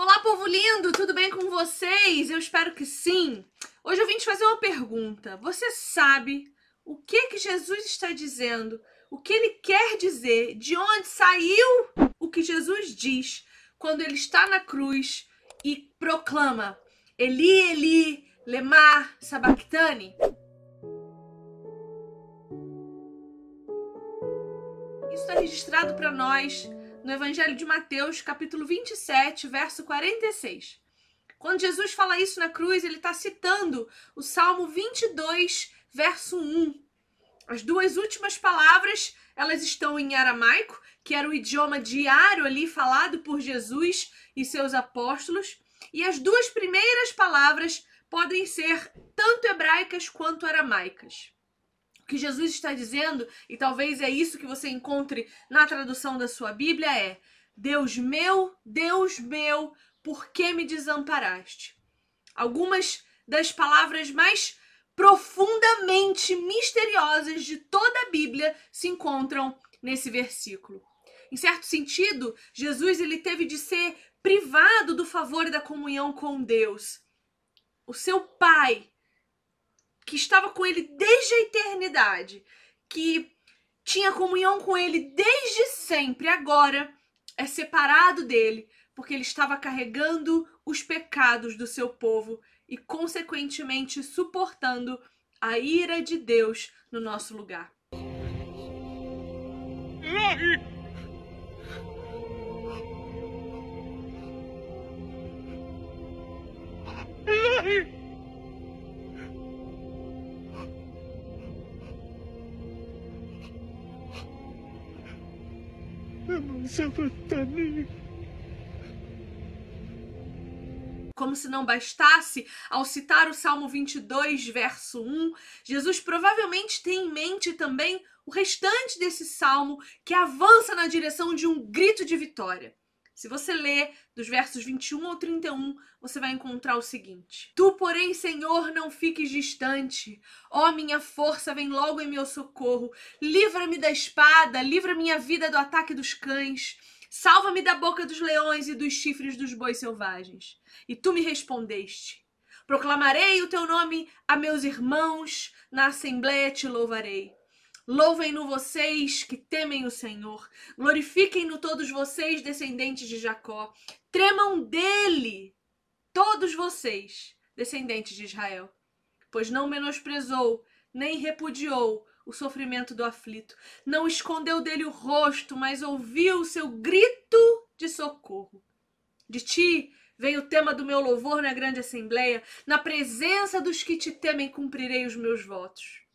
Olá, povo lindo, tudo bem com vocês? Eu espero que sim. Hoje eu vim te fazer uma pergunta. Você sabe o que que Jesus está dizendo? O que ele quer dizer? De onde saiu o que Jesus diz quando ele está na cruz e proclama: Eli, Eli, lema sabachthani? Isso está registrado para nós no Evangelho de Mateus, capítulo 27, verso 46. Quando Jesus fala isso na cruz, ele está citando o Salmo 22, verso 1. As duas últimas palavras, elas estão em aramaico, que era o idioma diário ali falado por Jesus e seus apóstolos, e as duas primeiras palavras podem ser tanto hebraicas quanto aramaicas que Jesus está dizendo, e talvez é isso que você encontre na tradução da sua Bíblia, é: Deus meu, Deus meu, por que me desamparaste? Algumas das palavras mais profundamente misteriosas de toda a Bíblia se encontram nesse versículo. Em certo sentido, Jesus ele teve de ser privado do favor e da comunhão com Deus. O seu pai que estava com ele desde a eternidade, que tinha comunhão com ele desde sempre, agora é separado dele, porque ele estava carregando os pecados do seu povo e, consequentemente, suportando a ira de Deus no nosso lugar. Como se não bastasse, ao citar o Salmo 22, verso 1, Jesus provavelmente tem em mente também o restante desse salmo que avança na direção de um grito de vitória. Se você ler dos versos 21 ao 31, você vai encontrar o seguinte: Tu, porém, Senhor, não fiques distante. Ó, minha força, vem logo em meu socorro. Livra-me da espada, livra minha vida do ataque dos cães. Salva-me da boca dos leões e dos chifres dos bois selvagens. E tu me respondeste: Proclamarei o teu nome a meus irmãos, na assembleia te louvarei. Louvem-no vocês que temem o Senhor. Glorifiquem-no todos vocês, descendentes de Jacó. Tremam dele, todos vocês, descendentes de Israel. Pois não menosprezou, nem repudiou o sofrimento do aflito. Não escondeu dele o rosto, mas ouviu o seu grito de socorro. De ti vem o tema do meu louvor na grande assembleia. Na presença dos que te temem, cumprirei os meus votos.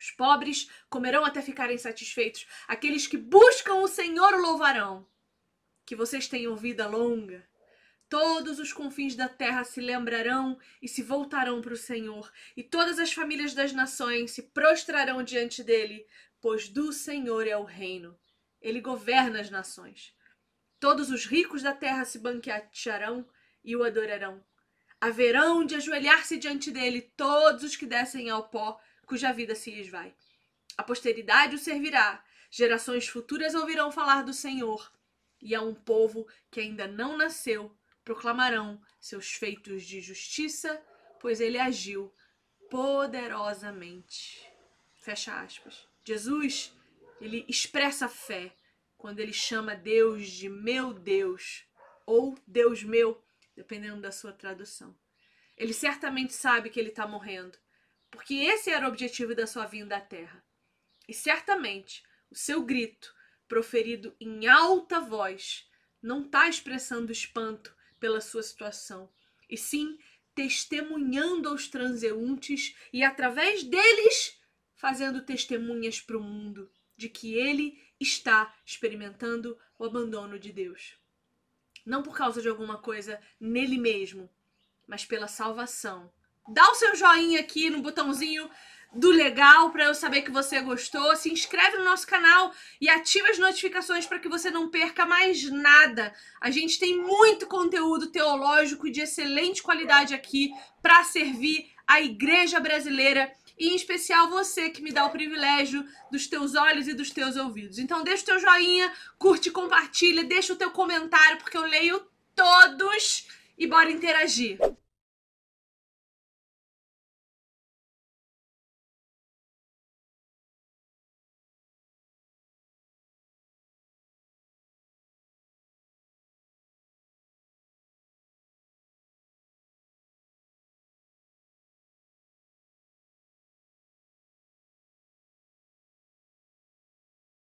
Os pobres comerão até ficarem satisfeitos. Aqueles que buscam o Senhor o louvarão. Que vocês tenham vida longa. Todos os confins da terra se lembrarão e se voltarão para o Senhor, e todas as famílias das nações se prostrarão diante dele, pois do Senhor é o reino. Ele governa as nações. Todos os ricos da terra se banquetearão e o adorarão. Haverão de ajoelhar-se diante dele todos os que descem ao pó cuja vida se esvai. A posteridade o servirá, gerações futuras ouvirão falar do Senhor, e a um povo que ainda não nasceu proclamarão seus feitos de justiça, pois ele agiu poderosamente. Fecha aspas. Jesus, ele expressa fé quando ele chama Deus de meu Deus ou Deus meu, dependendo da sua tradução. Ele certamente sabe que ele está morrendo, porque esse era o objetivo da sua vinda à Terra. E certamente o seu grito, proferido em alta voz, não está expressando espanto pela sua situação, e sim testemunhando aos transeuntes e, através deles, fazendo testemunhas para o mundo de que ele está experimentando o abandono de Deus. Não por causa de alguma coisa nele mesmo, mas pela salvação Dá o seu joinha aqui no botãozinho do legal para eu saber que você gostou. Se inscreve no nosso canal e ativa as notificações para que você não perca mais nada. A gente tem muito conteúdo teológico de excelente qualidade aqui para servir a igreja brasileira e em especial você que me dá o privilégio dos teus olhos e dos teus ouvidos. Então deixa o teu joinha, curte, compartilha, deixa o teu comentário porque eu leio todos e bora interagir.